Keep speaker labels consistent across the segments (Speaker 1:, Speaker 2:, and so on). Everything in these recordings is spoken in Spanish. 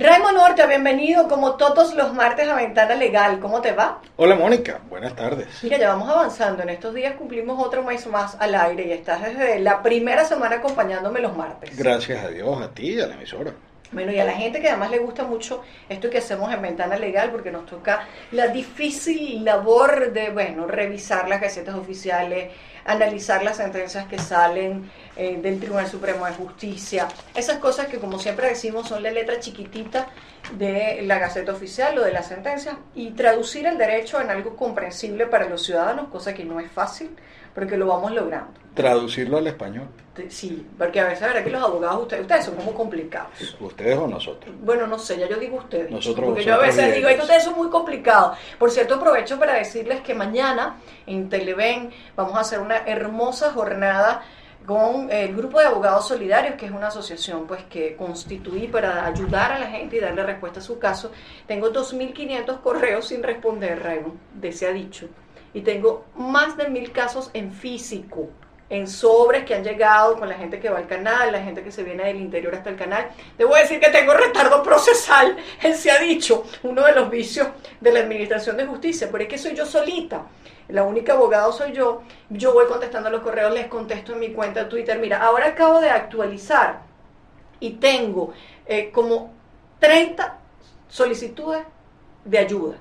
Speaker 1: Raymond Horta, bienvenido como todos los martes a Ventana Legal. ¿Cómo te va?
Speaker 2: Hola Mónica, buenas tardes.
Speaker 1: Mira, ya vamos avanzando. En estos días cumplimos otro mes más al aire y estás desde la primera semana acompañándome los martes.
Speaker 2: Gracias a Dios, a ti y a la emisora.
Speaker 1: Bueno, y a la gente que además le gusta mucho esto que hacemos en Ventana Legal, porque nos toca la difícil labor de, bueno, revisar las gacetas oficiales, analizar las sentencias que salen eh, del Tribunal Supremo de Justicia, esas cosas que como siempre decimos son la letra chiquitita de la Gaceta Oficial o de la sentencia y traducir el derecho en algo comprensible para los ciudadanos, cosa que no es fácil, porque lo vamos logrando.
Speaker 2: Traducirlo al español.
Speaker 1: Sí, porque a veces, verdad que los abogados, ustedes, ustedes son como complicados.
Speaker 2: ¿Ustedes o nosotros?
Speaker 1: Bueno, no sé, ya yo digo ustedes.
Speaker 2: Nosotros.
Speaker 1: Porque yo a veces digo, que ustedes son muy complicados. Por cierto, aprovecho para decirles que mañana en Televen vamos a hacer una hermosa jornada con el grupo de abogados solidarios, que es una asociación pues que constituí para ayudar a la gente y darle respuesta a su caso. Tengo 2.500 correos sin responder, Raymond, de se ha dicho. Y tengo más de mil casos en físico, en sobres que han llegado con la gente que va al canal, la gente que se viene del interior hasta el canal. Debo decir que tengo retardo procesal, él se ha dicho, uno de los vicios de la Administración de Justicia, pero es que soy yo solita. La única abogado soy yo, yo voy contestando los correos, les contesto en mi cuenta Twitter, mira, ahora acabo de actualizar y tengo eh, como 30 solicitudes de ayuda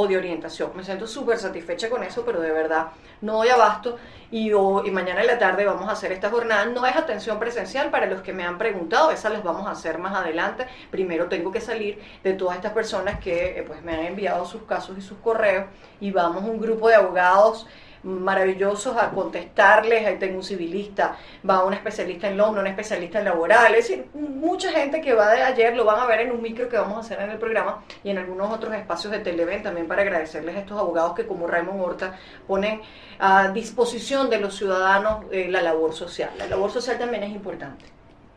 Speaker 1: o de orientación. Me siento súper satisfecha con eso, pero de verdad no doy abasto. Y, y mañana en la tarde vamos a hacer esta jornada. No es atención presencial para los que me han preguntado, esa las vamos a hacer más adelante. Primero tengo que salir de todas estas personas que eh, pues, me han enviado sus casos y sus correos y vamos un grupo de abogados maravillosos a contestarles, ahí tengo un civilista, va un especialista en Londres, un especialista en laboral, es decir, mucha gente que va de ayer lo van a ver en un micro que vamos a hacer en el programa y en algunos otros espacios de Televen también para agradecerles a estos abogados que como Raymond Horta ponen a disposición de los ciudadanos eh, la labor social. La labor social también es importante.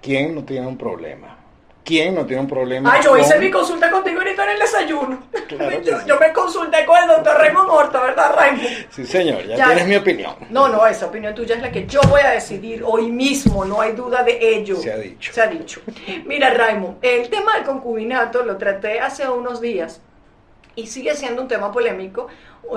Speaker 2: ¿Quién no tiene un problema? ¿Quién no tiene un problema?
Speaker 1: Ah, yo hice mi consulta contigo ahorita en el desayuno. yo, me consulté con el doctor Raymond Horta, ¿verdad, Raymond?
Speaker 2: Sí, señor, ya, tienes mi opinión.
Speaker 1: No, no, esa opinión tuya es la que yo voy a decidir hoy mismo, no hay duda de ello.
Speaker 2: Se ha dicho.
Speaker 1: Se ha dicho. Mira, Raymond, el tema del concubinato lo traté hace unos días y sigue siendo un tema polémico.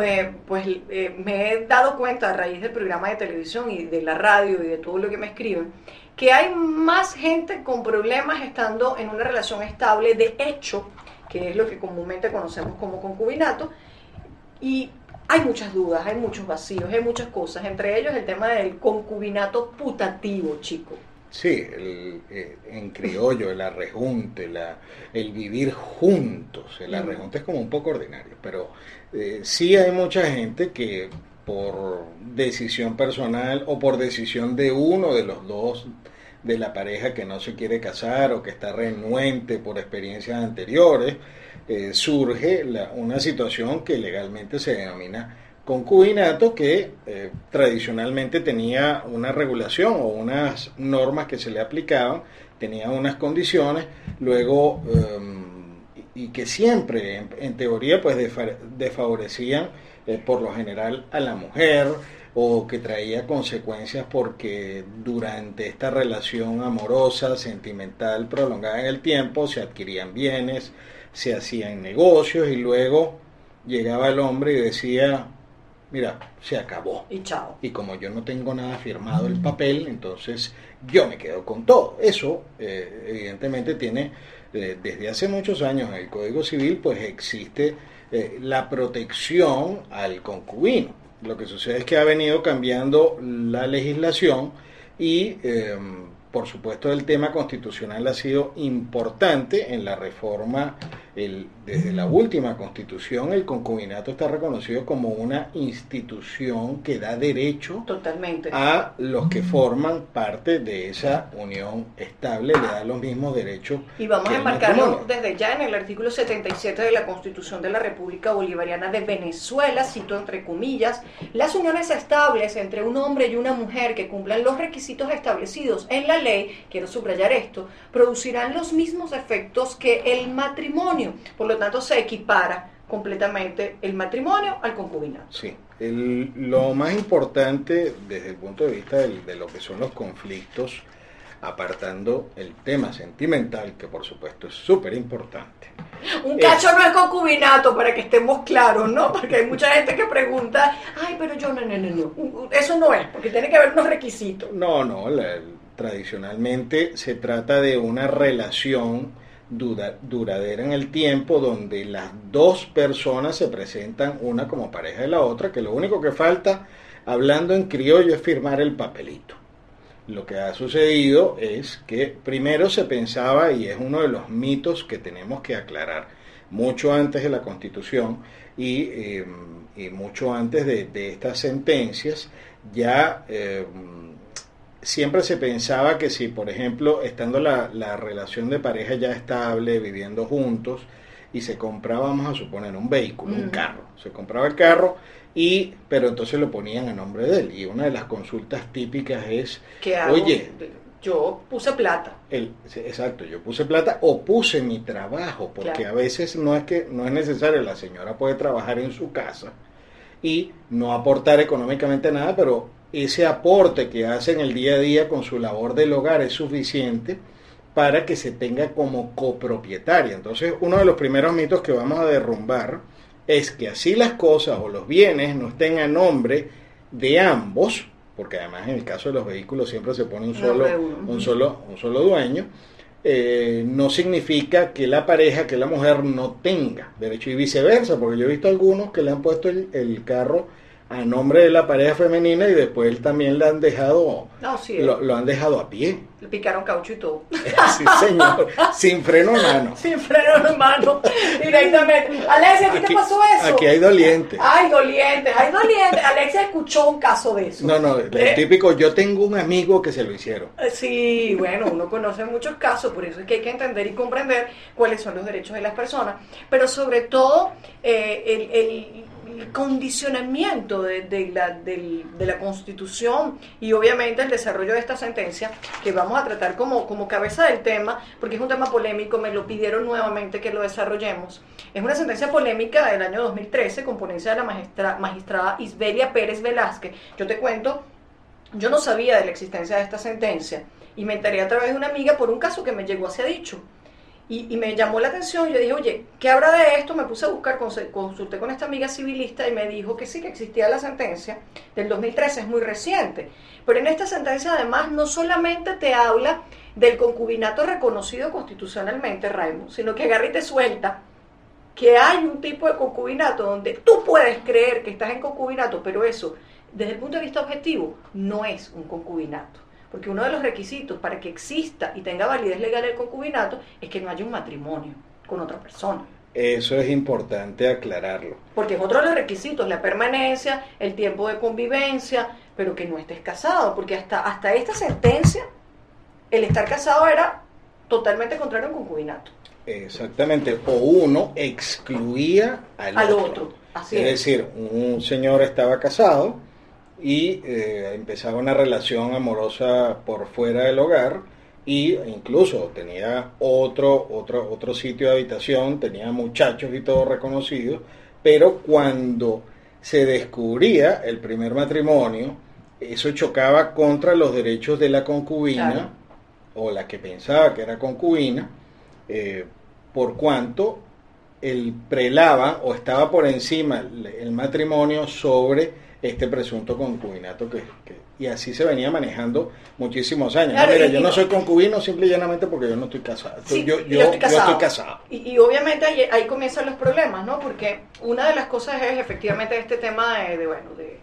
Speaker 1: Eh, pues eh, me he dado cuenta a raíz del programa de televisión y de la radio y de todo lo que me escriben que hay más gente con problemas estando en una relación estable de hecho, que es lo que comúnmente conocemos como concubinato, y hay muchas dudas, hay muchos vacíos, hay muchas cosas, entre ellos el tema del concubinato putativo, chico.
Speaker 2: Sí, el, eh, en criollo, el arrejunte, la, el vivir juntos, el arrejunte es como un poco ordinario, pero eh, sí hay mucha gente que por decisión personal o por decisión de uno de los dos de la pareja que no se quiere casar o que está renuente por experiencias anteriores, eh, surge una situación que legalmente se denomina concubinato que eh, tradicionalmente tenía una regulación o unas normas que se le aplicaban, tenía unas condiciones, luego em, y que siempre en, teoría pues desfavorecían eh, por lo general a la mujer o que traía consecuencias porque durante esta relación amorosa, sentimental, prolongada en el tiempo, se adquirían bienes, se hacían negocios y luego llegaba el hombre y decía, mira, se acabó.
Speaker 1: Y chao.
Speaker 2: Y como yo no tengo nada firmado el papel, entonces yo me quedo con todo. Eso eh, evidentemente tiene, eh, desde hace muchos años en el Código Civil, pues existe eh, la protección al concubino. Lo que sucede es que ha venido cambiando la legislación y em, por supuesto el tema constitucional ha sido importante en la reforma, el, desde la última constitución el concubinato está reconocido como una institución que da derecho
Speaker 1: Totalmente.
Speaker 2: a los que forman parte de esa unión estable, le da los mismos derechos.
Speaker 1: Y vamos a enmarcarlo desde ya en el artículo 77 de la Constitución de la República Bolivariana de Venezuela, cito entre comillas, las uniones estables entre un hombre y una mujer que cumplan los requisitos establecidos en la ley, quiero subrayar esto, producirán los mismos efectos que el matrimonio. Por lo tanto, se equipara completamente el matrimonio al concubinato.
Speaker 2: Sí, lo más importante desde el punto de vista de, lo que son los conflictos apartando el tema sentimental, que por supuesto es súper importante.
Speaker 1: Un cacho no es concubinato, para que estemos claros, ¿no? Porque hay mucha gente que pregunta, ay, pero yo no, no, no, no. Eso no es, porque tiene que haber unos requisitos.
Speaker 2: No, no, tradicionalmente se trata de una relación duradera en el tiempo donde las dos personas se presentan una como pareja de la otra, que lo único que falta, hablando en criollo, es firmar el papelito. Lo que ha sucedido es que primero se pensaba, y es uno de los mitos que tenemos que aclarar, mucho antes de la Constitución y, em, mucho antes de, estas sentencias, ya em, siempre se pensaba que si, por ejemplo, estando la, la, relación de pareja ya estable, viviendo juntos, y se compraba, vamos a suponer, un vehículo, un carro, se compraba el carro, y pero entonces lo ponían a nombre de él. Y una de las consultas típicas es, oye,
Speaker 1: yo puse plata.
Speaker 2: El, exacto, yo puse plata o puse mi trabajo, porque a veces no es que no es necesario, la señora puede trabajar en su casa y no aportar económicamente nada, pero ese aporte que hace en el día a día con su labor del hogar es suficiente para que se tenga como copropietaria. Entonces, uno de los primeros mitos que vamos a derrumbar es que así las cosas o los bienes no estén a nombre de ambos, porque además en el caso de los vehículos siempre se pone un solo, un solo, un solo dueño, eh, no significa que la pareja, que la mujer no tenga derecho y viceversa, porque yo he visto algunos que le han puesto el, el carro a nombre de la pareja femenina y después él también le han dejado, lo, han dejado a pie.
Speaker 1: Le picaron caucho y todo.
Speaker 2: sí, señor, sin freno en mano.
Speaker 1: Sin freno en mano, directamente. Alexia, ¿qué te pasó eso?
Speaker 2: Aquí hay dolientes.
Speaker 1: Hay dolientes, hay dolientes. Alexia escuchó un caso de eso.
Speaker 2: No, no, el eh, típico, yo tengo un amigo que se lo hicieron.
Speaker 1: Eh, sí, bueno, uno conoce muchos casos, por eso es que hay que entender y comprender cuáles son los derechos de las personas, pero sobre todo eh, el, el el condicionamiento de, la, Constitución y obviamente el desarrollo de esta sentencia que vamos a tratar como, como cabeza del tema, porque es un tema polémico, me lo pidieron nuevamente que lo desarrollemos. Es una sentencia polémica del año 2013 con ponencia de la magistra, magistrada Isbelia Pérez Velázquez. Yo te cuento, yo no sabía de la existencia de esta sentencia y me enteré a través de una amiga por un caso que me llegó hacia dicho. Y, me llamó la atención, yo dije, oye, ¿qué habrá de esto? Me puse a buscar, consulté con esta amiga civilista y me dijo que sí, que existía la sentencia del 2013, es muy reciente. Pero en esta sentencia además no solamente te habla del concubinato reconocido constitucionalmente, Raimo, sino que agarra y te suelta que hay un tipo de concubinato donde tú puedes creer que estás en concubinato, pero eso, desde el punto de vista objetivo, no es un concubinato. Porque uno de los requisitos para que exista y tenga validez legal el concubinato es que no haya un matrimonio con otra persona.
Speaker 2: Eso es importante aclararlo.
Speaker 1: Porque es otro de los requisitos, la permanencia, el tiempo de convivencia, pero que no estés casado, porque hasta, hasta esta sentencia el estar casado era totalmente contrario al concubinato.
Speaker 2: Exactamente, o uno excluía al, otro. es decir, un señor estaba casado, y eh, empezaba una relación amorosa por fuera del hogar y incluso tenía otro, otro, otro sitio de habitación, tenía muchachos y todo reconocido, pero cuando se descubría el primer matrimonio, eso chocaba contra los derechos de la concubina o la que pensaba que era concubina, eh, por cuanto el prelaba o estaba por encima el matrimonio sobre este presunto concubinato que, y así se venía manejando muchísimos años. mira, yo no soy concubino simple y llanamente porque yo no estoy casado. yo, yo, estoy casado.
Speaker 1: Y, obviamente ahí, comienzan los problemas, ¿no? Porque una de las cosas es efectivamente este tema de, bueno, de,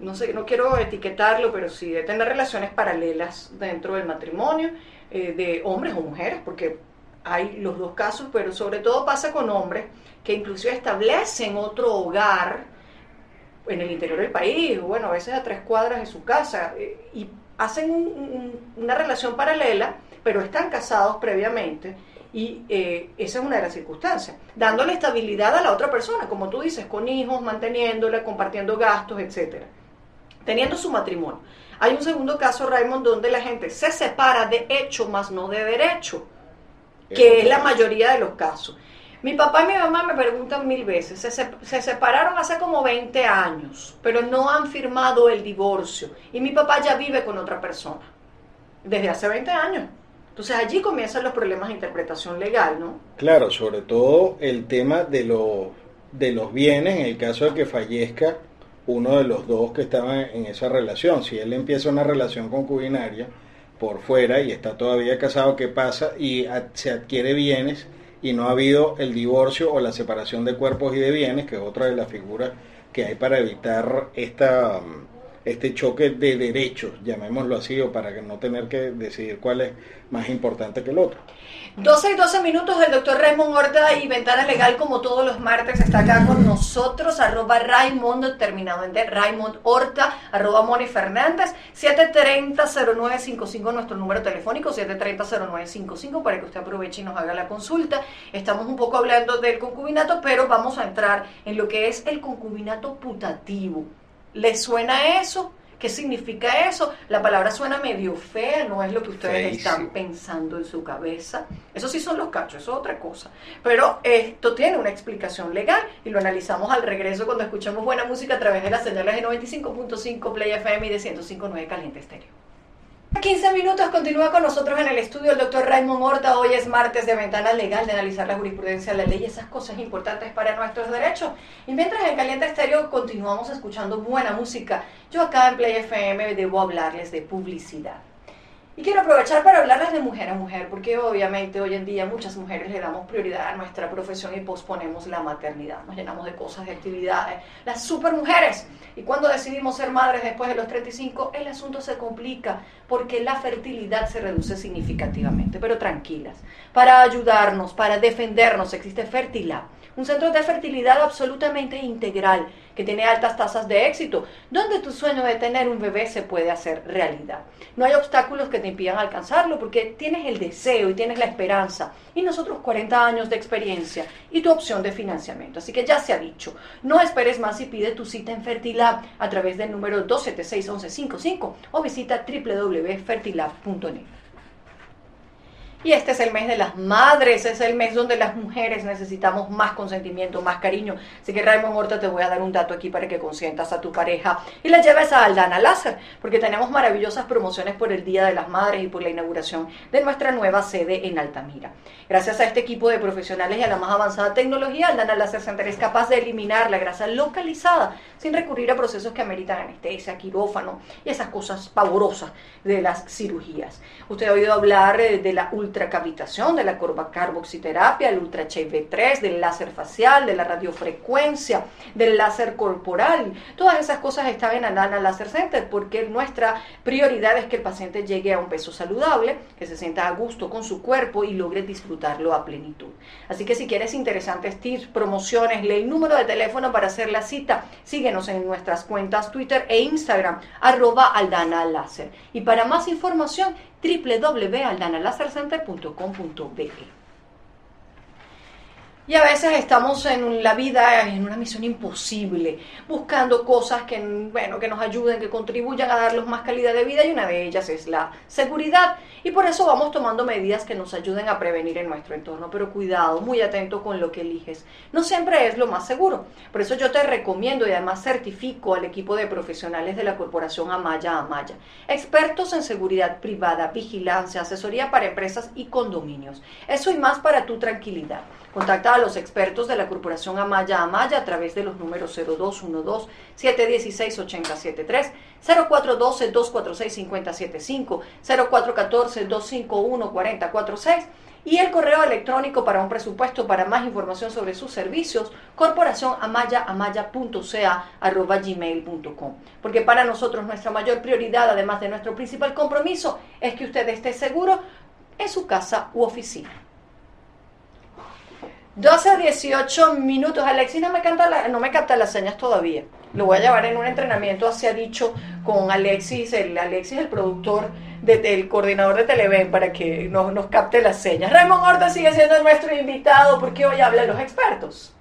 Speaker 1: no sé, no quiero etiquetarlo, pero sí de tener relaciones paralelas dentro del matrimonio, eh, de hombres o mujeres, porque hay los dos casos, pero sobre todo pasa con hombres que inclusive establecen otro hogar, en el interior del país, bueno, a veces a tres cuadras de su casa, eh, y hacen una relación paralela, pero están casados previamente, y eh, esa es una de las circunstancias, dándole estabilidad a la otra persona, como tú dices, con hijos, manteniéndola, compartiendo gastos, etcétera, teniendo su matrimonio. Hay un segundo caso, Raymond, donde la gente se separa de hecho, más no de derecho, que es la mayoría de los casos. Mi papá y mi mamá me preguntan mil veces, se, separaron hace como 20 años, pero no han firmado el divorcio y mi papá ya vive con otra persona. desde hace 20 años. Entonces allí comienzan los problemas de interpretación legal, ¿no?
Speaker 2: Claro, sobre todo el tema de, los de los bienes en el caso de que fallezca uno de los dos que estaban en esa relación. Si él empieza una relación concubinaria por fuera y está todavía casado, ¿qué pasa? Y se adquiere bienes y no ha habido el divorcio o la separación de cuerpos y de bienes, que es otra de las figuras que hay para evitar esta este choque de derechos, llamémoslo así, o para no tener que decidir cuál es más importante que el otro.
Speaker 1: 12 y 12 minutos, el doctor Raymond Horta y Ventana Legal, como todos los martes, está acá con nosotros, arroba Raymond, terminado en D, Raymond Horta, arroba Moni Fernández, 730-0955, nuestro número telefónico, 730-0955, para que usted aproveche y nos haga la consulta. Estamos un poco hablando del concubinato, pero vamos a entrar en lo que es el concubinato putativo. ¿Le suena eso? ¿Qué significa eso? La palabra suena medio fea, no es lo que ustedes están pensando en su cabeza. Eso sí son los cachos, eso es otra cosa. Pero esto tiene una explicación legal y lo analizamos al regreso cuando escuchamos buena música a través de las señales de 95.5 Play FM y de 105.9 Caliente Estéreo. 15 minutos continúa con nosotros en el estudio el doctor Raymond Horta. Hoy es martes de ventana legal de analizar la jurisprudencia, la ley y esas cosas importantes para nuestros derechos. Y mientras en Caliente Estéreo continuamos escuchando buena música, yo acá en Play FM debo hablarles de publicidad. Y quiero aprovechar para hablarles de mujer a mujer, porque obviamente hoy en día muchas mujeres le damos prioridad a nuestra profesión y posponemos la maternidad. Nos llenamos de cosas, de actividades. Las super mujeres. Y cuando decidimos ser madres después de los 35, el asunto se complica porque la fertilidad se reduce significativamente. Pero tranquilas, para ayudarnos, para defendernos, existe Fertilab un centro de fertilidad absolutamente integral que tiene altas tasas de éxito, donde tu sueño de tener un bebé se puede hacer realidad. No hay obstáculos que te impidan alcanzarlo porque tienes el deseo y tienes la esperanza y nosotros 40 años de experiencia y tu opción de financiamiento. Así que ya se ha dicho, no esperes más y pide tu cita en Fertilab a través del número 276-1155 o visita www.fertilab.net. Y este es el mes de las madres, es el mes donde las mujeres necesitamos más consentimiento, más cariño. Así que Raymond Horta te voy a dar un dato aquí para que consientas a tu pareja y la lleves a Aldana Láser, porque tenemos maravillosas promociones por el Día de las Madres y por la inauguración de nuestra nueva sede en Altamira. Gracias a este equipo de profesionales y a la más avanzada tecnología, Aldana Láser Center es capaz de eliminar la grasa localizada sin recurrir a procesos que ameritan anestesia, quirófano y esas cosas pavorosas de las cirugías. Usted ha oído hablar eh, de la ultracavitación, de la carboxiterapia, el ultra HIV3, del láser facial, de la radiofrecuencia, del láser corporal. Todas esas cosas están en Alana Láser Center porque nuestra prioridad es que el paciente llegue a un peso saludable, que se sienta a gusto con su cuerpo y logre disfrutarlo a plenitud. Así que si quieres interesantes tips, promociones, lee el número de teléfono para hacer la cita. Sigue en nuestras cuentas Twitter e Instagram, arroba Aldana Láser. Y para más información, www.aldanalasercenter.com.be. Y a veces estamos en la vida en una misión imposible, buscando cosas que, bueno, que nos ayuden, que contribuyan a darles más calidad de vida y una de ellas es la seguridad. Y por eso vamos tomando medidas que nos ayuden a prevenir en nuestro entorno. Pero cuidado, muy atento con lo que eliges. No siempre es lo más seguro. Por eso yo te recomiendo y además certifico al equipo de profesionales de la corporación Amaya Amaya. Expertos en seguridad privada, vigilancia, asesoría para empresas y condominios. Eso y más para tu tranquilidad. Contacta los expertos de la Corporación Amaya Amaya a través de los números 0212-716-8073, 0412-246-5075, 0414-251-4046 y el correo electrónico para un presupuesto para más información sobre sus servicios, corporacionamaya.ca.gmail.com. Porque para nosotros nuestra mayor prioridad, además de nuestro principal compromiso, es que usted esté seguro en su casa u oficina. 12 a 18 minutos. Alexis no me, canta no me las señas todavía. Lo voy a llevar en un entrenamiento hacia dicho con Alexis, el Alexis, el productor del coordinador de Televen, para que nos, nos capte las señas. Raymond Horta sigue siendo nuestro invitado porque hoy habla los expertos.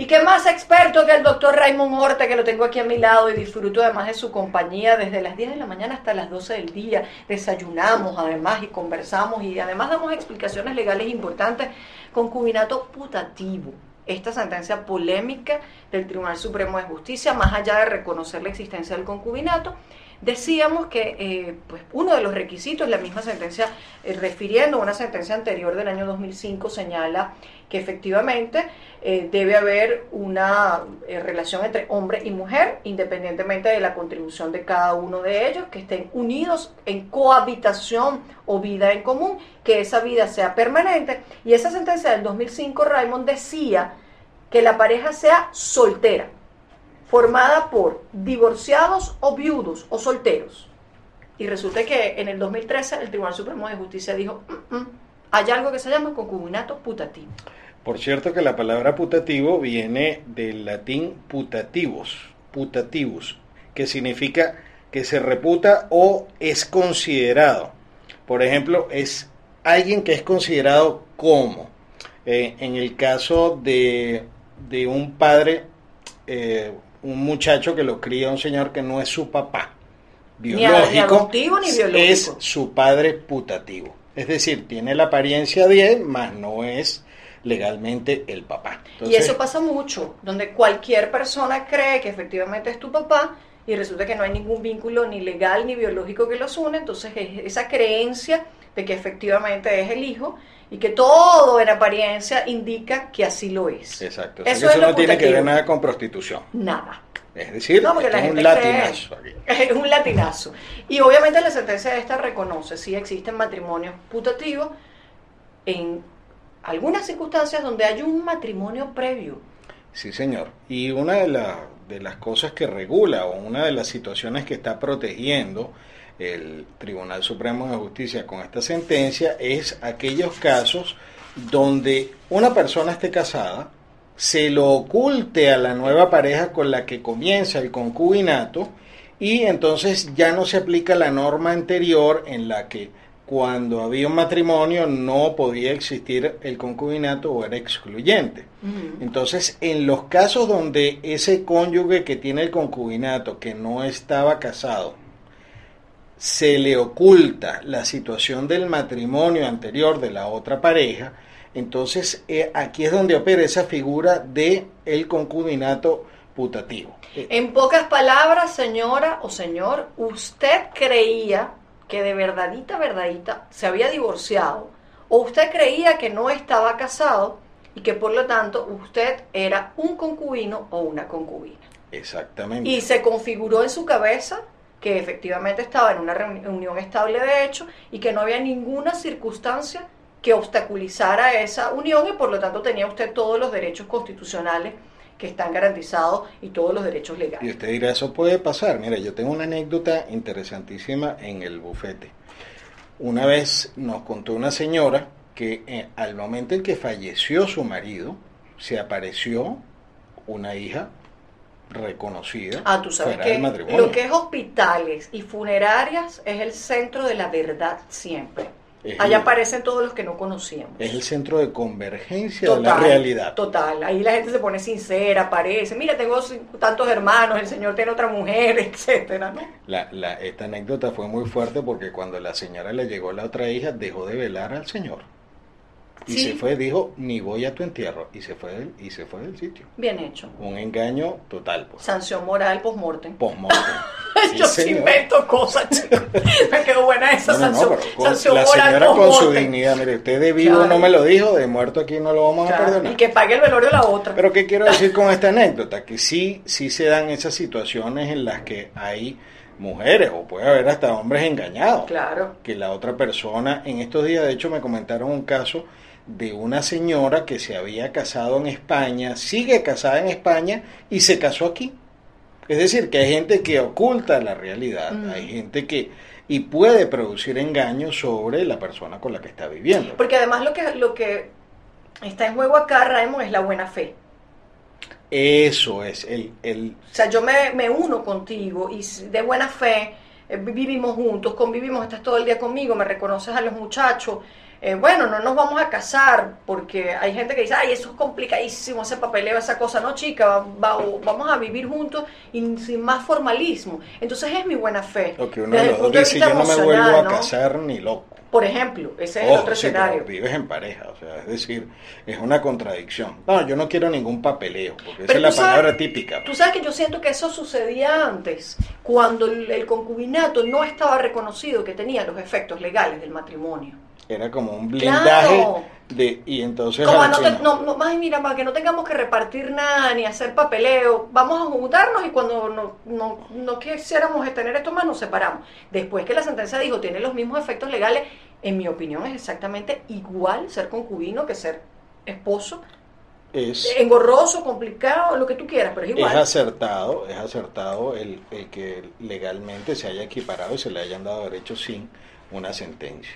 Speaker 1: Y qué más experto que el doctor Raymond Horta, que lo tengo aquí a mi lado y disfruto además de su compañía desde las 10 de la mañana hasta las 12 del día. Desayunamos además y conversamos y además damos explicaciones legales importantes. Concubinato putativo. Esta sentencia polémica del Tribunal Supremo de Justicia, más allá de reconocer la existencia del concubinato, Decíamos que eh, pues uno de los requisitos, la misma sentencia, eh, refiriendo a una sentencia anterior del año 2005, señala que efectivamente eh, debe haber una relación entre hombre y mujer, independientemente de la contribución de cada uno de ellos, que estén unidos en cohabitación o vida en común, que esa vida sea permanente. Y esa sentencia del 2005, Raymond decía que la pareja sea soltera formada por divorciados o viudos o solteros. Y resulta que en el 2013 el Tribunal Supremo de Justicia dijo, mm, mm, hay algo que se llama concubinato putativo.
Speaker 2: Por cierto que la palabra putativo viene del latín putativos, putativus, que significa que se reputa o es considerado. Por ejemplo, es alguien que es considerado como, eh, en el caso de, de un padre, eh, un muchacho que lo cría un señor que no es su papá biológico,
Speaker 1: ni biológico.
Speaker 2: es su padre putativo. Es decir, tiene la apariencia de él, mas no es legalmente el papá.
Speaker 1: y eso pasa mucho, donde cualquier persona cree que efectivamente es tu papá y resulta que no hay ningún vínculo ni legal ni biológico que los une, entonces esa creencia de que efectivamente es el hijo y que todo en apariencia indica que así lo es.
Speaker 2: Exacto. Eso, no tiene que ver nada con prostitución.
Speaker 1: Nada.
Speaker 2: Es decir, es un latinazo.
Speaker 1: Es un latinazo. Y obviamente la sentencia de esta reconoce si existen matrimonios putativos en algunas circunstancias donde hay un matrimonio previo.
Speaker 2: Sí, señor. Y una de, de las cosas que regula o una de las situaciones que está protegiendo el Tribunal Supremo de Justicia con esta sentencia es aquellos casos donde una persona esté casada, se lo oculte a la nueva pareja con la que comienza el concubinato y entonces ya no se aplica la norma anterior en la que cuando había un matrimonio no podía existir el concubinato o era excluyente. Entonces, en los casos donde ese cónyuge que tiene el concubinato, que no estaba casado, se le oculta la situación del matrimonio anterior de la otra pareja, entonces eh, aquí es donde opera esa figura de el concubinato putativo.
Speaker 1: En pocas palabras, señora o señor, usted creía que de verdadita, verdadita se había divorciado, o usted creía que no estaba casado y que por lo tanto usted era un concubino o una concubina.
Speaker 2: Exactamente.
Speaker 1: Y se configuró en su cabeza que efectivamente estaba en una unión estable de hecho y que no había ninguna circunstancia que obstaculizara esa unión y por lo tanto tenía usted todos los derechos constitucionales que están garantizados y todos los derechos legales.
Speaker 2: Y usted dirá, eso puede pasar. Mira, yo tengo una anécdota interesantísima en el bufete. Una vez nos contó una señora que eh, al momento en que falleció su marido, se apareció una hija reconocida.
Speaker 1: Ah, tú sabes que lo que es hospitales y funerarias es el centro de la verdad siempre. Allá aparecen todos los que no conocíamos.
Speaker 2: Es el centro de convergencia de la realidad.
Speaker 1: Total, ahí la gente se pone sincera, aparece, mira, tengo tantos hermanos, el Señor tiene otra mujer, etcétera, ¿no?
Speaker 2: La, la, esta anécdota fue muy fuerte porque cuando la señora le llegó la otra hija, dejó de velar al Señor. Y se fue, dijo, ni voy a tu entierro. Y se fue del, y se fue del sitio.
Speaker 1: Bien hecho.
Speaker 2: Un engaño total.
Speaker 1: Pues. Sanción moral post-mortem.
Speaker 2: Post-mortem.
Speaker 1: Yo sí invento cosas, chicos. Me quedó buena esa sanción, sanción
Speaker 2: la
Speaker 1: moral
Speaker 2: señora con su dignidad, mire, usted de vivo no me lo dijo, de muerto aquí no lo vamos a perdonar.
Speaker 1: Y que pague el velorio la otra.
Speaker 2: Pero ¿qué quiero decir con esta anécdota? Que sí, sí se dan esas situaciones en las que hay mujeres o puede haber hasta hombres engañados.
Speaker 1: Claro.
Speaker 2: Que la otra persona, en estos días de hecho me comentaron un caso de una señora que se había casado en España, sigue casada en España y se casó aquí. Es decir, que hay gente que oculta la realidad, mm. hay gente que y puede producir engaños sobre la persona con la que está viviendo.
Speaker 1: Porque además lo que lo que está en juego acá, Raymond, es la buena fe.
Speaker 2: Eso es el, el...
Speaker 1: O sea, yo me, me uno contigo y de buena fe eh, vivimos juntos, convivimos, estás todo el día conmigo, me reconoces a los muchachos, eh, bueno, no nos vamos a casar porque hay gente que dice, ay, eso es complicadísimo, ese papeleo, esa cosa. No, chica, vamos a vivir juntos y sin más formalismo. Entonces es mi buena fe.
Speaker 2: Lo que uno dice, yo no me vuelvo a casar ni loco.
Speaker 1: Por ejemplo, ese es el otro escenario.
Speaker 2: vives en pareja, o sea, es decir, es una contradicción. No, yo no quiero ningún papeleo, porque esa es la palabra típica.
Speaker 1: Tú sabes que yo siento que eso sucedía antes, cuando el concubinato no estaba reconocido que tenía los efectos legales del matrimonio
Speaker 2: era como un blindaje de y entonces
Speaker 1: como no, no, más mira para que no tengamos que repartir nada ni hacer papeleo vamos a juntarnos y cuando no, no, no quisiéramos tener esto más nos separamos. Después que la sentencia dijo tiene los mismos efectos legales en mi opinión es exactamente igual ser concubino que ser esposo es engorroso, complicado, lo que tú quieras, pero es igual.
Speaker 2: Es acertado, es acertado el, el que legalmente se haya equiparado y se le hayan dado derechos sin una sentencia.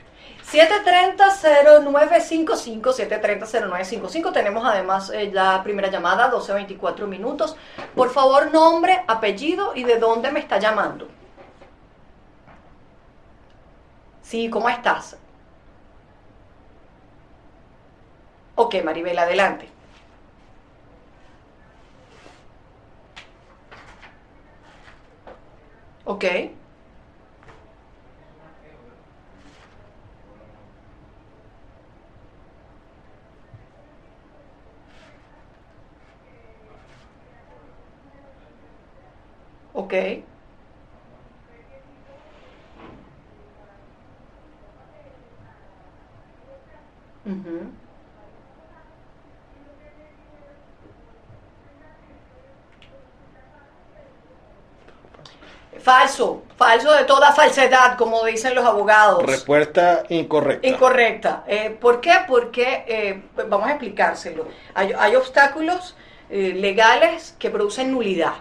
Speaker 1: 730-0955, 730-0955. Tenemos además eh, la primera llamada, 12-24 minutos. Por favor, nombre, apellido y de dónde me está llamando. Sí, ¿cómo estás? Ok, Maribel, adelante. Ok. Ok. Falso, falso de toda falsedad, como dicen los abogados.
Speaker 2: Respuesta incorrecta.
Speaker 1: Incorrecta. Eh, ¿Por qué? Porque, eh, vamos a explicárselo, hay, obstáculos eh, legales que producen nulidad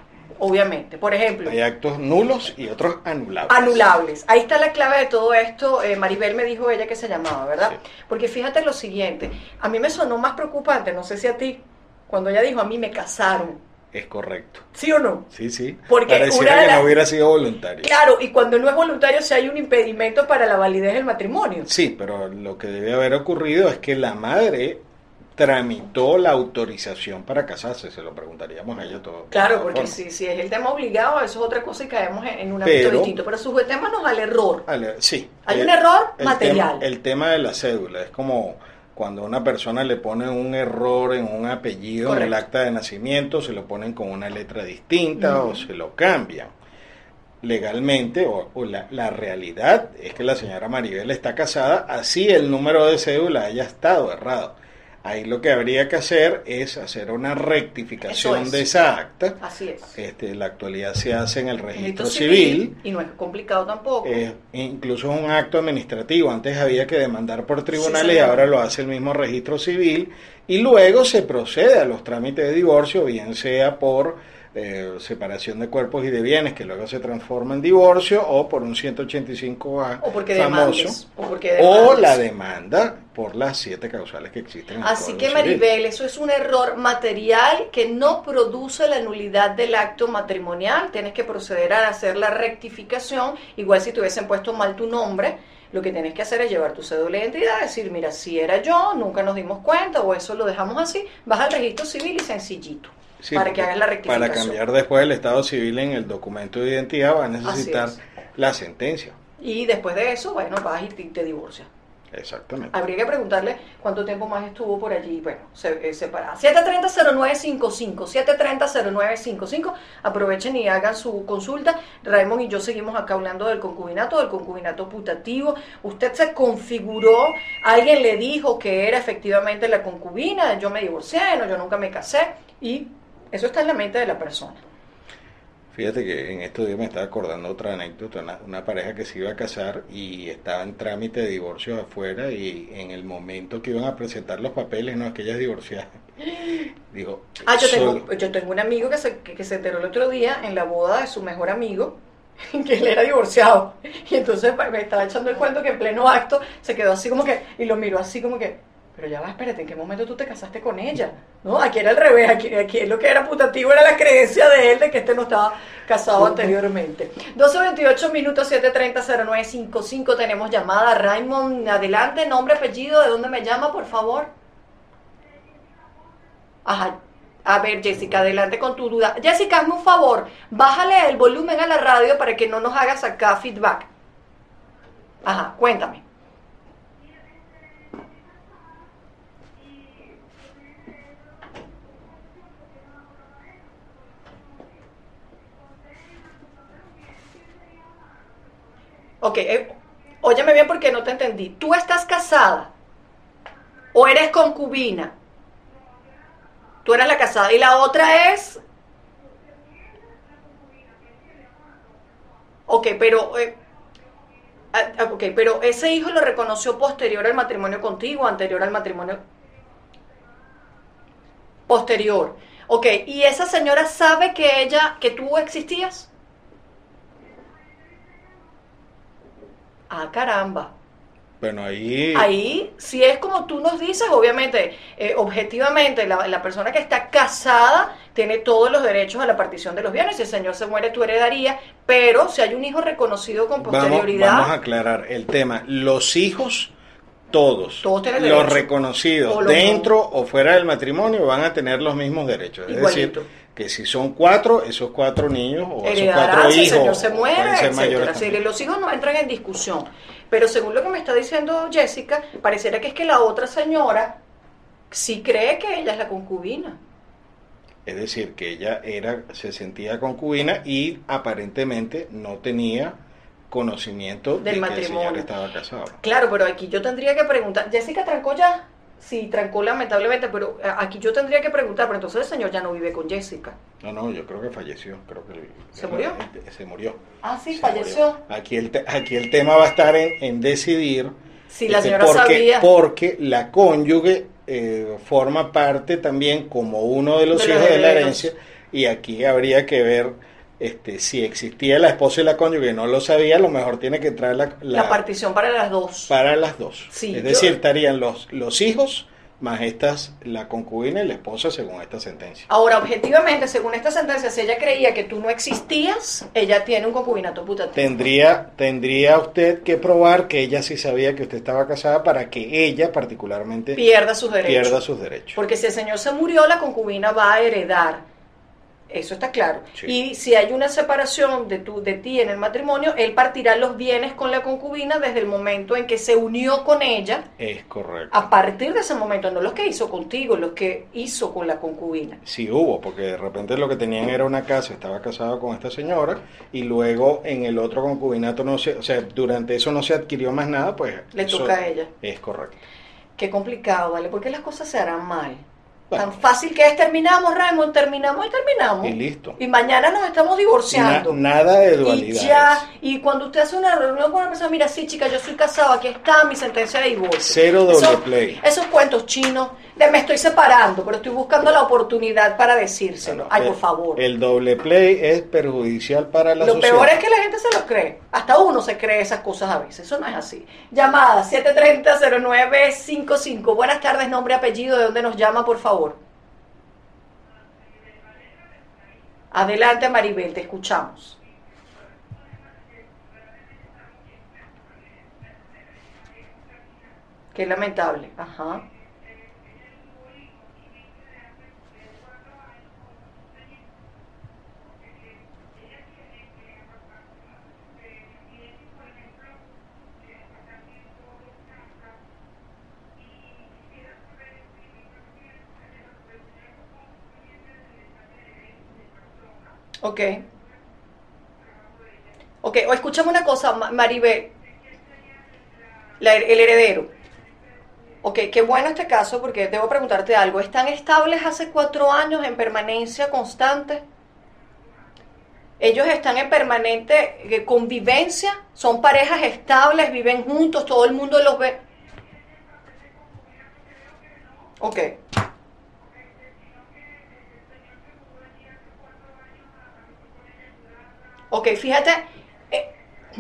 Speaker 1: obviamente. Por ejemplo.
Speaker 2: Hay actos nulos y otros anulables.
Speaker 1: Anulables. Ahí está la clave de todo esto. Eh, Maribel me dijo ella que se llamaba, ¿verdad? Porque fíjate lo siguiente. A mí me sonó más preocupante, no sé si a ti, cuando ella dijo a mí me casaron.
Speaker 2: Es correcto.
Speaker 1: ¿Sí o no?
Speaker 2: Sí, sí. Porque Pareciera que no hubiera sido voluntario.
Speaker 1: Claro, y cuando no es voluntario, si hay un impedimento para la validez del matrimonio.
Speaker 2: Sí, pero lo que debe haber ocurrido es que la madre tramitó la autorización para casarse? Se lo preguntaríamos a ella todo.
Speaker 1: Claro, porque si, si es el tema obligado, eso es otra cosa y caemos en, un ámbito distinto. Pero sujetémonos al error.
Speaker 2: sí.
Speaker 1: Hay un error material.
Speaker 2: el tema de la cédula es como cuando una persona le pone un error en un apellido en el acta de nacimiento, se lo ponen con una letra distinta o se lo cambian. Legalmente, o, la, la, realidad es que la señora Maribel está casada, así el número de cédula haya estado errado. Ahí lo que habría que hacer es hacer una rectificación de esa acta.
Speaker 1: Así es.
Speaker 2: Este, la actualidad se hace en el registro civil,
Speaker 1: Y no es complicado tampoco.
Speaker 2: incluso es un acto administrativo. Antes había que demandar por tribunales y ahora lo hace el mismo registro civil. Y luego se procede a los trámites de divorcio, bien sea por eh, separación de cuerpos y de bienes que luego se transforma en divorcio o por un 185A
Speaker 1: o porque famoso
Speaker 2: o, porque o, la demanda por las siete causales que existen.
Speaker 1: Así que Maribel, eso es un error material que no produce la nulidad del acto matrimonial. Tienes que proceder a hacer la rectificación, igual si te hubiesen puesto mal tu nombre. Lo que tienes que hacer es llevar tu cédula de identidad, decir, mira, si era yo, nunca nos dimos cuenta o eso lo dejamos así, vas al registro civil y sencillito para que hagan la rectificación.
Speaker 2: Para cambiar después el estado civil en el documento de identidad va a necesitar la sentencia.
Speaker 1: Y después de eso, bueno, vas y te, divorcias.
Speaker 2: Exactamente.
Speaker 1: Habría que preguntarle cuánto tiempo más estuvo por allí. Bueno, se, eh, separada. 730-0955, 730-0955. Aprovechen y hagan su consulta. Raymond y yo seguimos acá hablando del concubinato, del concubinato putativo. Usted se configuró, alguien le dijo que era efectivamente la concubina, yo me divorcié, no, yo nunca me casé. Y eso está en la mente de la persona.
Speaker 2: Fíjate que en estos días me estaba acordando otra anécdota, una, pareja que se iba a casar y estaba en trámite de divorcio afuera y en el momento que iban a presentar los papeles, no, es que ella es divorciada. Digo,
Speaker 1: ah, yo tengo, yo tengo un amigo que se, que, se enteró el otro día en la boda de su mejor amigo, que él era divorciado. Y entonces me estaba echando el cuento que en pleno acto se quedó así como que, y lo miró así como que, Pero ya va, espérate, ¿en qué momento tú te casaste con ella? No, aquí era al revés, aquí, aquí lo que era putativo era la creencia de él de que este no estaba casado anteriormente. 12.28 minutos, 7.30, 0955, tenemos llamada. Raymond, adelante, nombre, apellido, ¿de dónde me llama, por favor? Ajá. A ver, Jessica, adelante con tu duda. Jessica, hazme un favor, bájale el volumen a la radio para que no nos hagas acá feedback. Ajá, cuéntame. Ok, eh, óyeme bien porque no te entendí. ¿Tú estás casada o eres concubina? Tú eres la casada. Y la otra es... Ok, pero... Eh, ah, ah, ok, pero ese hijo lo reconoció posterior al matrimonio contigo, anterior al matrimonio... Posterior. Ok, ¿y esa señora sabe que ella, que tú existías? Ah, caramba.
Speaker 2: Bueno, ahí...
Speaker 1: Ahí, si es como tú nos dices, obviamente, eh, objetivamente, la, la, persona que está casada tiene todos los derechos a la partición de los bienes. Si el señor se muere, tú heredarías. Pero si hay un hijo reconocido con posterioridad...
Speaker 2: Vamos, vamos a aclarar el tema. Los hijos, todos, todos los reconocidos, o dentro o fuera del matrimonio, van a tener los mismos derechos. Es decir, que si son cuatro, esos cuatro niños o esos cuatro hijos...
Speaker 1: Si el señor se muere, etcétera. los hijos no entran en discusión. Pero según lo que me está diciendo Jessica, pareciera que es que la otra señora sí cree que ella es la concubina.
Speaker 2: Es decir, que ella era, se sentía concubina y aparentemente no tenía conocimiento
Speaker 1: del
Speaker 2: de
Speaker 1: matrimonio.
Speaker 2: que el señor estaba casado.
Speaker 1: Claro, pero aquí yo tendría que preguntar, Jessica trancó ya. Sí, trancó lamentablemente, pero eh, aquí yo tendría que preguntar, pero entonces el señor ya no vive con Jessica.
Speaker 2: No, no, yo creo que falleció, creo que
Speaker 1: ¿Se murió?
Speaker 2: Se murió.
Speaker 1: Ah, sí, falleció.
Speaker 2: Aquí el, aquí el tema va a estar en, decidir
Speaker 1: si la este, señora
Speaker 2: porque,
Speaker 1: sabía.
Speaker 2: porque la cónyuge eh, forma parte también como uno de los
Speaker 1: De los
Speaker 2: hijos de la herencia y aquí habría que ver este si existía la esposa y la cónyuge y no lo sabía, a lo mejor tiene que traer la,
Speaker 1: La partición para las dos.
Speaker 2: para las dos.
Speaker 1: Sí,
Speaker 2: es
Speaker 1: yo-
Speaker 2: decir, estarían los, los hijos más estas, la concubina y la esposa según esta sentencia.
Speaker 1: Ahora, objetivamente, según esta sentencia, si ella creía que tú no existías, ella tiene un concubinato putativo.
Speaker 2: Tendría, tendría usted que probar que ella sí sabía que usted estaba casada para que ella particularmente
Speaker 1: Pierda sus derechos.
Speaker 2: pierda sus derechos.
Speaker 1: Porque si el señor se murió, la concubina va a heredar. Eso está claro.
Speaker 2: Sí.
Speaker 1: Y si hay una separación de, tu, de ti en el matrimonio, él partirá los bienes con la concubina desde el momento en que se unió con ella,
Speaker 2: Es correcto.
Speaker 1: a partir de ese momento, no los que hizo contigo, los que hizo con la concubina.
Speaker 2: Sí hubo, porque de repente lo que tenían era una casa, estaba casado con esta señora y luego en el otro concubinato no se, o sea, durante eso no se adquirió más nada, pues
Speaker 1: Le
Speaker 2: eso
Speaker 1: toca a ella.
Speaker 2: Es correcto.
Speaker 1: Qué complicado, ¿vale? Porque las cosas se harán mal. Tan fácil que es terminamos, Raymond, terminamos y terminamos.
Speaker 2: Y listo.
Speaker 1: Y mañana nos estamos
Speaker 2: Na-
Speaker 1: divorciando.
Speaker 2: nada de
Speaker 1: y
Speaker 2: dualidades.
Speaker 1: ya, y cuando usted hace una reunión con una persona, mira, sí, chica, yo soy casado, aquí está mi sentencia de divorcio.
Speaker 2: Cero doble play.
Speaker 1: Esos cuentos chinos me estoy separando, pero estoy buscando la oportunidad para decírselo. Ay, por
Speaker 2: El-
Speaker 1: favor.
Speaker 2: El doble play es perjudicial para la
Speaker 1: Lo
Speaker 2: sociedad.
Speaker 1: peor es que la gente se lo cree. Hasta uno se cree esas cosas a veces. Eso no es así. Llamada 730-0955. Buenas tardes, nombre, apellido. ¿De dónde nos llama, por favor? Adelante, Maribel, te escuchamos. Qué lamentable. Ajá. Ok. Ok, o escúchame una cosa, Ma- Maribel. La- el heredero. Ok, qué bueno este caso porque debo preguntarte algo. ¿Están estables hace cuatro años en permanencia constante? Ellos están en permanente eh, convivencia, son parejas estables, viven juntos, todo el mundo los ve. Ok. Ok, fíjate, eh,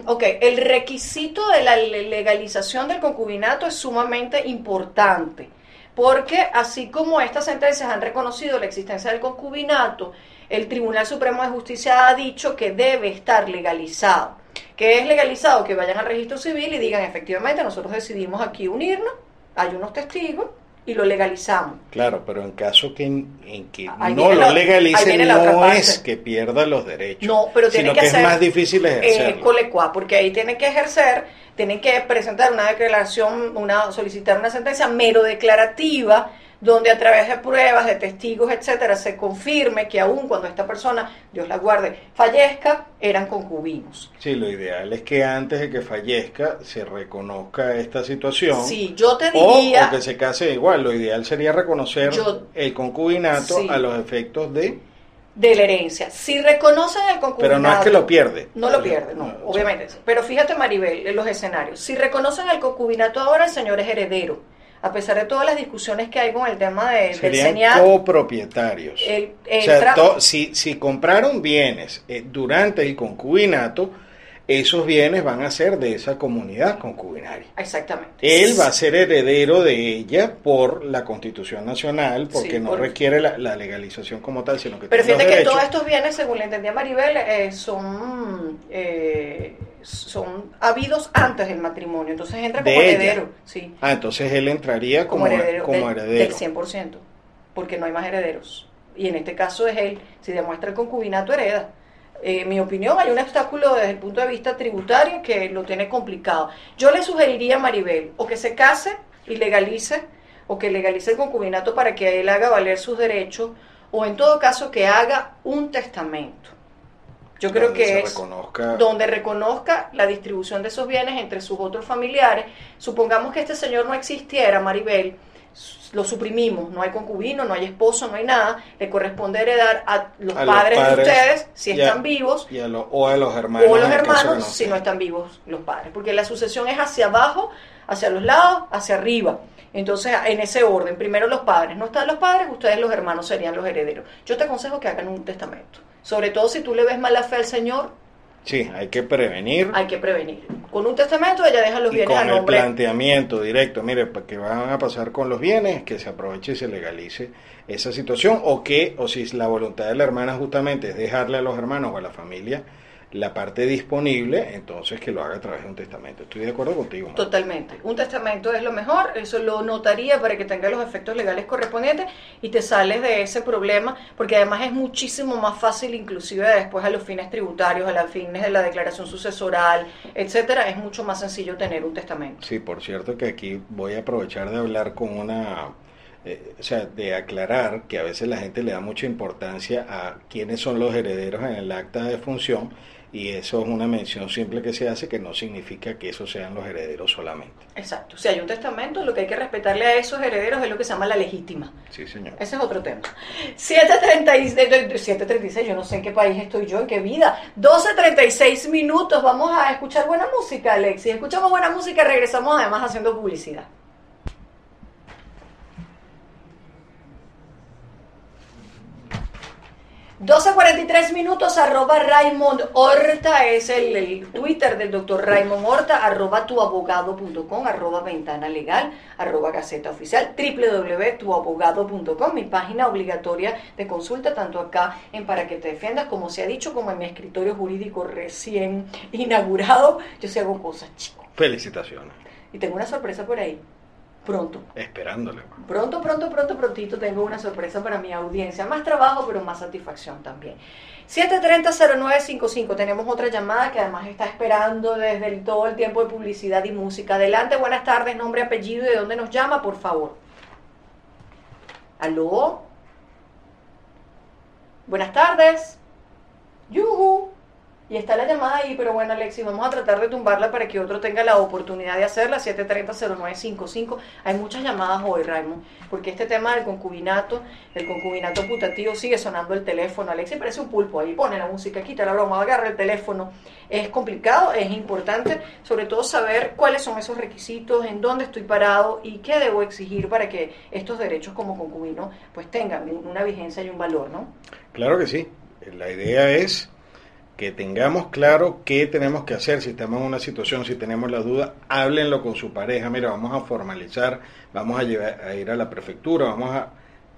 Speaker 1: ok, el requisito de la le- legalización del concubinato es sumamente importante. porque así como estas sentencias han reconocido la existencia del concubinato, el Tribunal Supremo de Justicia ha dicho que debe estar legalizado. ¿Qué es legalizado? Que vayan al registro civil y digan, efectivamente, nosotros decidimos aquí unirnos, hay unos testigos, y lo legalizamos.
Speaker 2: Claro, pero en caso que, en que no lo legalicen, no es que pierda los derechos,
Speaker 1: no, pero tiene
Speaker 2: sino
Speaker 1: que,
Speaker 2: es más difícil ejercerlo.
Speaker 1: Eh, porque ahí tienen que ejercer, tienen que presentar una declaración, una solicitar una sentencia mero declarativa donde a través de pruebas, de testigos, etcétera, se confirme que aún cuando esta persona, Dios la guarde, fallezca, eran concubinos.
Speaker 2: Sí, lo ideal es que antes de que fallezca se reconozca esta situación.
Speaker 1: Sí, yo te diría...
Speaker 2: O, que se case igual, lo ideal sería reconocer el concubinato a los efectos de
Speaker 1: de la herencia. Si reconocen el concubinato...
Speaker 2: Pero no es que lo pierde.
Speaker 1: No lo pierde, no, obviamente. Pero fíjate, Maribel, en los escenarios. Si reconocen el concubinato ahora, el señor es heredero a pesar de todas las discusiones que hay con el tema de,
Speaker 2: Serían del copropietarios. o sea, si, si compraron bienes eh, durante el concubinato, esos bienes van a ser de esa comunidad concubinaria.
Speaker 1: Exactamente.
Speaker 2: Él va a ser heredero de ella por la Constitución Nacional, porque no requiere la, legalización como tal, sino que
Speaker 1: Pero fíjate que todos estos bienes, según le entendía Maribel, eh, son eh, son habidos antes del matrimonio, entonces entra como heredero. Sí.
Speaker 2: Ah, entonces él entraría como, heredero, como
Speaker 1: del,
Speaker 2: heredero.
Speaker 1: Del 100%, porque no hay más herederos. Y en este caso es él, si demuestra el concubinato, hereda. En mi opinión, hay un obstáculo desde el punto de vista tributario que lo tiene complicado. Yo le sugeriría a Maribel o que se case y legalice, o que legalice el concubinato para que él haga valer sus derechos, o en todo caso que haga un testamento. Yo creo que es donde reconozca la distribución de esos bienes entre sus otros familiares. Supongamos que este señor no existiera, Maribel, lo suprimimos, no hay concubino, no hay esposo, no hay nada, le corresponde heredar a los, padres, de ustedes si están vivos
Speaker 2: o a los hermanos,
Speaker 1: o a los hermanos si no están vivos los padres, porque la sucesión es hacia abajo, hacia los lados, hacia arriba. Entonces, en ese orden, primero los padres, no están los padres, ustedes los hermanos serían los herederos. Yo te aconsejo que hagan un testamento, sobre todo si tú le ves mala fe al Señor,
Speaker 2: Sí, hay que prevenir.
Speaker 1: Hay que prevenir. Con un testamento ella deja los bienes
Speaker 2: con el planteamiento directo, mire, ¿qué van a pasar con los bienes? Que se aproveche y se legalice esa situación o que, o si la voluntad de la hermana justamente es dejarle a los hermanos o a la familia la parte disponible, entonces que lo haga a través de un testamento. Estoy de acuerdo contigo.
Speaker 1: Totalmente. Un testamento es lo mejor, eso lo notaría para que tenga los efectos legales correspondientes y te sales de ese problema, porque además es muchísimo más fácil, inclusive después a los fines tributarios, a los fines de la declaración sucesoral, etcétera, es mucho más sencillo tener un testamento.
Speaker 2: Sí, por cierto que aquí voy a aprovechar de hablar con una eh, o sea, de aclarar que a veces la gente le da mucha importancia a quiénes son los herederos en el acta de función y eso es una mención simple que se hace que no significa que esos sean los herederos solamente.
Speaker 1: Exacto. Si hay un testamento, lo que hay que respetarle a esos herederos es lo que se llama la legítima.
Speaker 2: Sí, señor.
Speaker 1: Ese es otro tema. 7.36, yo no sé en qué país estoy yo, en qué vida. 12.36 minutos, vamos a escuchar buena música, Alexis. Escuchamos buena música, regresamos además haciendo publicidad. 12.43 minutos, arroba Raymond Horta, es el, Twitter del doctor Raymond Horta, arroba tuabogado.com, arroba ventana legal, arroba gaceta oficial, www.tuabogado.com, mi página obligatoria de consulta, tanto acá en Para que te defiendas, como se ha dicho, como en mi escritorio jurídico recién inaugurado. Yo sí hago cosas, chicos.
Speaker 2: Felicitaciones.
Speaker 1: Y tengo una sorpresa por ahí pronto.
Speaker 2: Esperándole.
Speaker 1: Pronto, pronto, pronto, prontito tengo una sorpresa para mi audiencia. Más trabajo, pero más satisfacción también. 730-0955. Tenemos otra llamada que además está esperando desde todo el tiempo de publicidad y música. Adelante, buenas tardes, nombre, apellido y de dónde nos llama, por favor. ¿Aló? Buenas tardes. Yuhu. Y está la llamada ahí, pero bueno, Alexis, vamos a tratar de tumbarla para que otro tenga la oportunidad de hacerla. 730-0955. Hay muchas llamadas hoy, Raymond, porque este tema del concubinato, el concubinato putativo, sigue sonando el teléfono. Alexis parece un pulpo ahí, pone la música, quita la broma, agarra el teléfono. Es complicado, es importante, sobre todo saber cuáles son esos requisitos, en dónde estoy parado y qué debo exigir para que estos derechos como concubino pues tengan una vigencia y un valor, ¿no?
Speaker 2: Claro que sí. La idea es que tengamos claro qué tenemos que hacer, si estamos en una situación, si tenemos la duda, háblenlo con su pareja, mira, vamos a formalizar, vamos a, llevar, a ir a la prefectura, vamos a,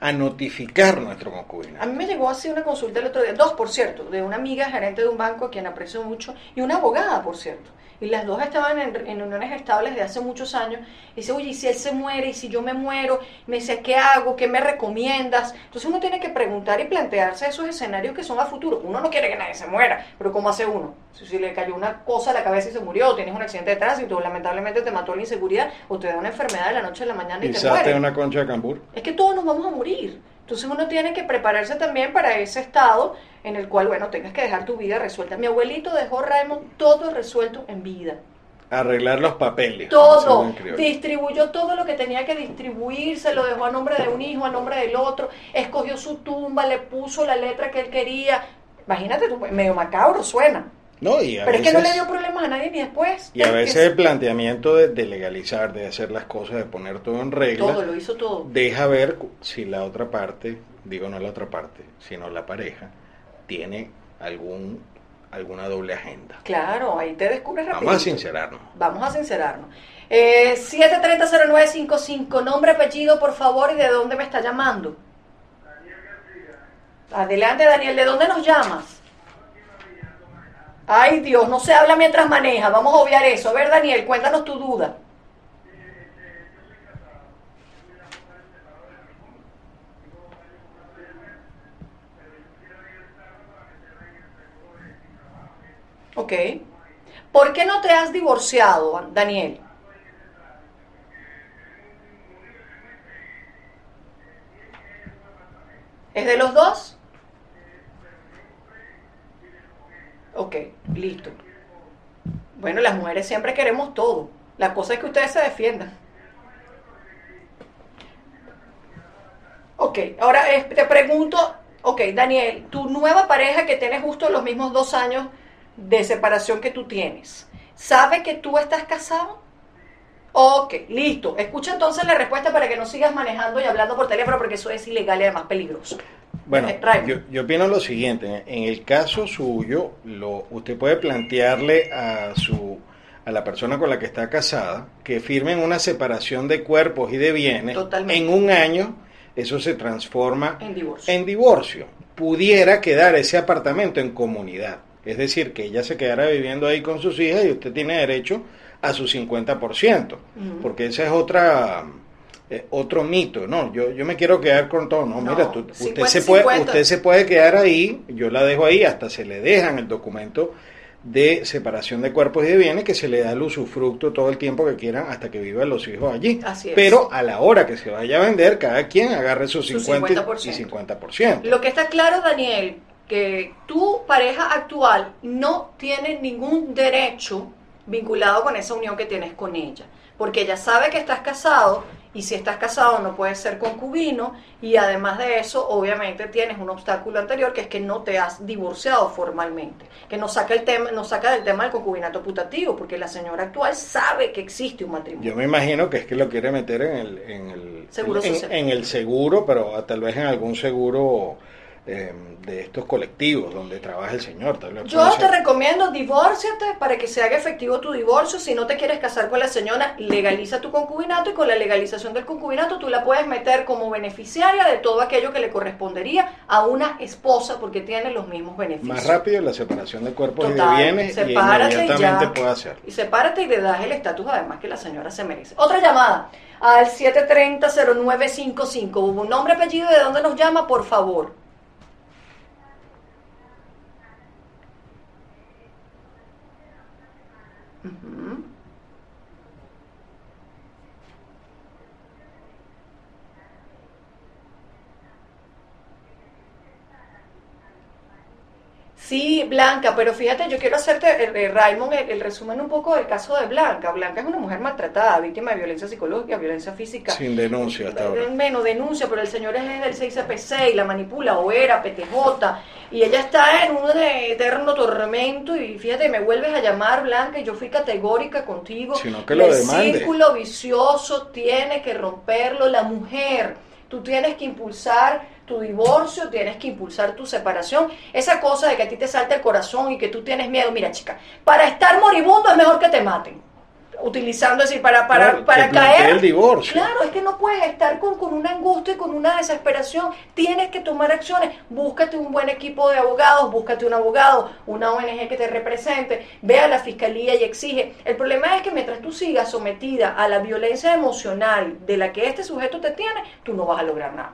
Speaker 2: a notificar nuestro concubinato.
Speaker 1: A mí me llegó así una consulta el otro día, dos por cierto, de una amiga gerente de un banco a quien aprecio mucho, y una abogada, por cierto y las dos estaban en, en, uniones estables de hace muchos años, y dice, oye, ¿y si él se muere? ¿Y si yo me muero? Me dice, ¿qué hago? ¿Qué me recomiendas? Entonces uno tiene que preguntar y plantearse esos escenarios que son a futuro. Uno no quiere que nadie se muera, pero ¿cómo hace uno? Si, si le cayó una cosa a la cabeza y se murió, o tienes un accidente de tránsito, o lamentablemente te mató la inseguridad, o te da una enfermedad de la noche a la mañana y te muere.
Speaker 2: una concha de cambur.
Speaker 1: Es que todos nos vamos a morir. Entonces uno tiene que prepararse también para ese estado en el cual, bueno, tengas que dejar tu vida resuelta. Mi abuelito dejó Raymond todo resuelto en vida.
Speaker 2: Arreglar los papeles.
Speaker 1: Todo. Distribuyó todo lo que tenía que distribuir, se lo dejó a nombre de un hijo, a nombre del otro, escogió su tumba, le puso la letra que él quería. Imagínate, medio macabro suena.
Speaker 2: No, y
Speaker 1: Pero es que no le dio problemas a nadie ni después.
Speaker 2: Y a veces el planteamiento de, legalizar, de hacer las cosas, de poner todo en regla.
Speaker 1: Todo, lo hizo todo.
Speaker 2: Deja ver si la otra parte, digo no la otra parte, sino la pareja, tiene algún alguna doble agenda.
Speaker 1: Claro, ahí te descubres rápido.
Speaker 2: Vamos a sincerarnos.
Speaker 1: Vamos a sincerarnos. Eh, 730-0955, nombre, apellido, por favor, y de dónde me está llamando. Adelante, Daniel, ¿de dónde nos llamas? Ay, Dios, no se habla mientras maneja. Vamos a obviar eso. A ver, Daniel, cuéntanos tu duda. Ok. ¿Por qué no te has divorciado, Daniel? ¿Es de los dos? Ok, listo. Bueno, las mujeres siempre queremos todo. La cosa es que ustedes se defiendan. Ok, ahora te pregunto, ok, Daniel, tu nueva pareja que tiene justo los mismos dos años de separación que tú tienes, ¿sabe que tú estás casado? Ok, listo. Escucha entonces la respuesta para que no sigas manejando y hablando por teléfono porque eso es ilegal y además peligroso.
Speaker 2: Bueno, eh, yo, yo, opino lo siguiente. En el caso suyo, lo, usted puede plantearle a su a la persona con la que está casada que firmen una separación de cuerpos y de bienes. En un año, eso se transforma
Speaker 1: en divorcio.
Speaker 2: en divorcio. Pudiera quedar ese apartamento en comunidad. Es decir, que ella se quedara viviendo ahí con sus hijas y usted tiene derecho a su 50%, porque esa es otra eh, otro mito, no, yo, yo me quiero quedar con todo, no, mira, usted, se puede, usted se puede quedar ahí, yo la dejo ahí, hasta se le dejan el documento de separación de cuerpos y de bienes que se le da el usufructo todo el tiempo que quieran hasta que vivan los hijos allí. Pero a la hora que se vaya a vender, cada quien agarre su 50 y 50%.
Speaker 1: Lo que está claro, Daniel, que tu pareja actual no tiene ningún derecho vinculado con esa unión que tienes con ella, porque ella sabe que estás casado y si estás casado no puedes ser concubino. Y además de eso obviamente tienes un obstáculo anterior que es que no te has divorciado formalmente, que nos saca el tema nos saca del tema del concubinato putativo, porque la señora actual sabe que existe un matrimonio.
Speaker 2: Yo me imagino que es que lo quiere meter en el, en el
Speaker 1: seguro,
Speaker 2: en el seguro, pero tal vez en algún seguro Em, de estos colectivos donde trabaja el Señor.
Speaker 1: Yo te recomiendo, divórciate para que se haga efectivo tu divorcio. Si no te quieres casar con la señora, legaliza tu concubinato y con la legalización del concubinato tú la puedes meter como beneficiaria de todo aquello que le correspondería a una esposa porque tiene los mismos beneficios.
Speaker 2: Más rápido la separación de cuerpos y de bienes y inmediatamente puede hacer.
Speaker 1: Y sepárate y le das el estatus además que la señora se merece. Otra llamada al 730-0955. Un nombre, apellido, ¿de dónde nos llama? Por favor. Sí, Blanca, pero fíjate, yo quiero hacerte, eh, Raymond, el, resumen un poco del caso de Blanca. Blanca es una mujer maltratada, víctima de violencia psicológica, violencia física.
Speaker 2: Sin denuncia hasta ahora.
Speaker 1: Menos denuncia, pero el señor es del 6CP6, la manipula, o era PTJ, y ella está en un eterno tormento, y fíjate, me vuelves a llamar, Blanca, y yo fui categórica contigo.
Speaker 2: Sino que lo
Speaker 1: el círculo vicioso tiene que romperlo la mujer tú tienes que impulsar tu divorcio, tienes que impulsar tu separación. Esa cosa de que a ti te salta el corazón y que tú tienes miedo, mira chica, para estar moribundo es mejor que te maten. Utilizando decir para para, para caer.
Speaker 2: el divorcio.
Speaker 1: claro es que no puedes estar con, con una angustia y con una desesperación. Tienes que tomar acciones. Búscate un buen equipo de abogados búscate un abogado una ONG que te represente. Ve a la fiscalía y exige. El problema es que mientras tú sigas sometida a la violencia emocional de la que este sujeto te tiene tú no vas a lograr nada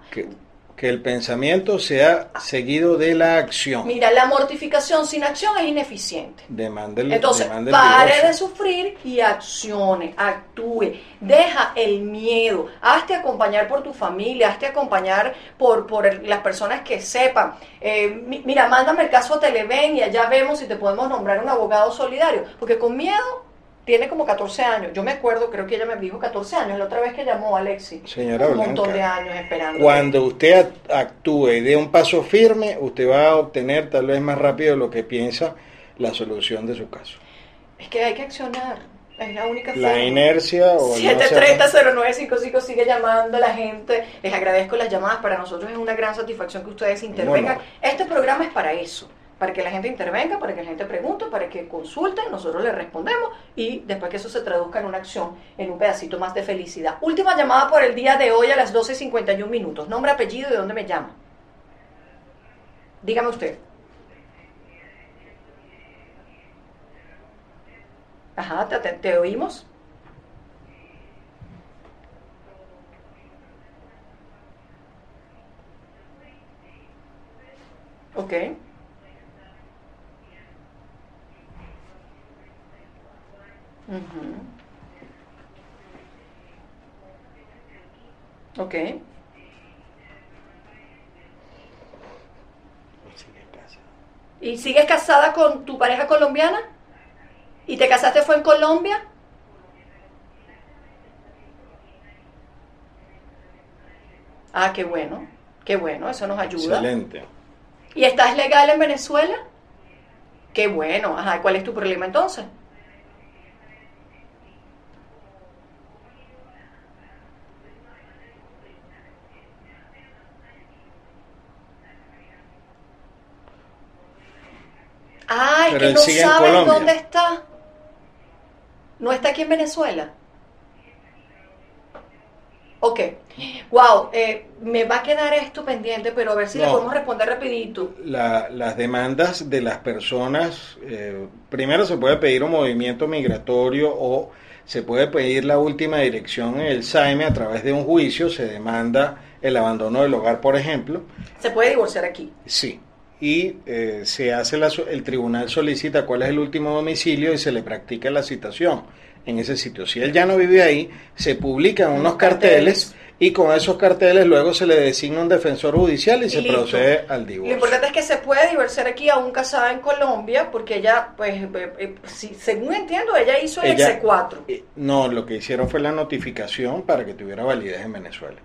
Speaker 2: que el pensamiento sea seguido de la acción.
Speaker 1: Mira, la mortificación sin acción es ineficiente.
Speaker 2: Demándele,
Speaker 1: Entonces, pare de sufrir y accione, actúe. Deja el miedo. Hazte acompañar por tu familia, hazte acompañar por, por las personas que sepan. Eh, mira, mándame el caso a Televen y allá vemos si te podemos nombrar un abogado solidario. Porque con miedo tiene como 14 años. Yo me acuerdo, creo que ella me dijo 14 años, la otra vez que llamó a Alexi.
Speaker 2: Señora
Speaker 1: Un montón de años esperando.
Speaker 2: Cuando usted actúe y dé un paso firme, usted va a obtener tal vez más rápido de lo que piensa la solución de su caso.
Speaker 1: Es que hay que accionar. Es la única
Speaker 2: La inercia o
Speaker 1: 730-0955 sigue llamando a la gente. Les agradezco las llamadas. Para nosotros es una gran satisfacción que ustedes intervengan. Este programa es para eso para que la gente intervenga, para que la gente pregunte, para que consulte, nosotros le respondemos y después que eso se traduzca en una acción, en un pedacito más de felicidad. Última llamada por el día de hoy a las 12.51 minutos. Nombre, apellido y de dónde me llama. Dígame usted. Ajá, te, te oímos. Ok. Ok. ¿Y sigues casada con tu pareja colombiana? ¿Y te casaste fue en Colombia? Ah, qué bueno, qué bueno, eso nos ayuda.
Speaker 2: Excelente.
Speaker 1: ¿Y estás legal en Venezuela? Qué bueno, ajá, ¿cuál es tu problema entonces? Que no sabes dónde está. ¿No está aquí en Venezuela? Ok. Wow, eh, me va a quedar esto pendiente, pero a ver si le podemos responder rapidito.
Speaker 2: las demandas de las personas, eh, primero se puede pedir un movimiento migratorio o se puede pedir la última dirección en el SAIME a través de un juicio, se demanda el abandono del hogar, por ejemplo.
Speaker 1: ¿Se puede divorciar aquí?
Speaker 2: Sí y eh, se hace la, el tribunal solicita cuál es el último domicilio y se le practica la citación en ese sitio. Si él ya no vive ahí, se publican unos carteles, y con esos carteles luego se le designa un defensor judicial y, se procede al divorcio.
Speaker 1: Lo importante es que se puede divorciar aquí aún casada en Colombia porque ella, pues, eh, eh, según entiendo, ella hizo el C4.
Speaker 2: No, lo que hicieron fue la notificación para que tuviera validez en Venezuela.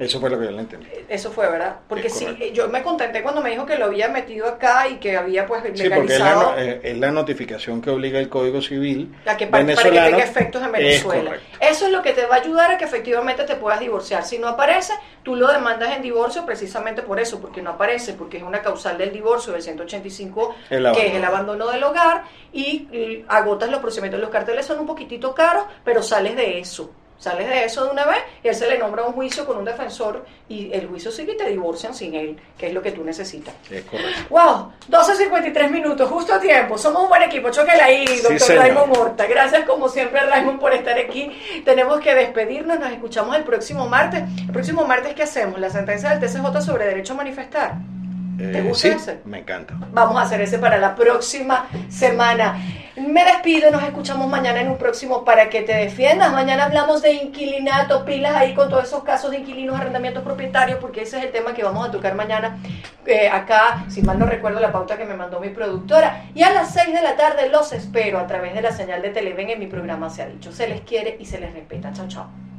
Speaker 2: Eso fue lo que yo le entendí.
Speaker 1: Eso fue, ¿verdad? Porque sí, yo me contenté cuando me dijo que lo había metido acá y que había pues legalizado.
Speaker 2: Sí, porque eh, es la, notificación que obliga el Código Civil
Speaker 1: a que para, que tenga efectos en Venezuela. Eso es lo que te va a ayudar a que efectivamente te puedas divorciar. Si no aparece, tú lo demandas en divorcio precisamente por eso, porque no aparece, porque es una causal del divorcio del 185, que es el abandono del hogar, y agotas los procedimientos. Los carteles son un poquitito caros, pero sales de eso. Sales de eso de una vez y él se le nombra un juicio con un defensor y el juicio sigue y te divorcian sin él, que es lo que tú necesitas.
Speaker 2: Es correcto.
Speaker 1: ¡Wow! 12.53 minutos, justo a tiempo. Somos un buen equipo. Choquela ahí, doctor Raymond Morta. Gracias como siempre, Raymond, por estar aquí. Tenemos que despedirnos. Nos escuchamos el próximo martes. El próximo martes, ¿qué hacemos? La sentencia del TCJ sobre derecho a manifestar. ¿Te eh, gusta ese?
Speaker 2: Me encanta.
Speaker 1: Vamos a hacer ese para la próxima semana. Me despido, nos escuchamos mañana en un próximo para que te defiendas. Mañana hablamos de inquilinato, pilas ahí con todos esos casos de inquilinos, arrendamientos propietarios, porque ese es el tema que vamos a tocar mañana eh, acá, si mal no recuerdo la pauta que me mandó mi productora. Y a las 6 de la tarde los espero a través de la señal de Televen en mi programa Se ha dicho. Se les quiere y se les respeta. Chao, chao.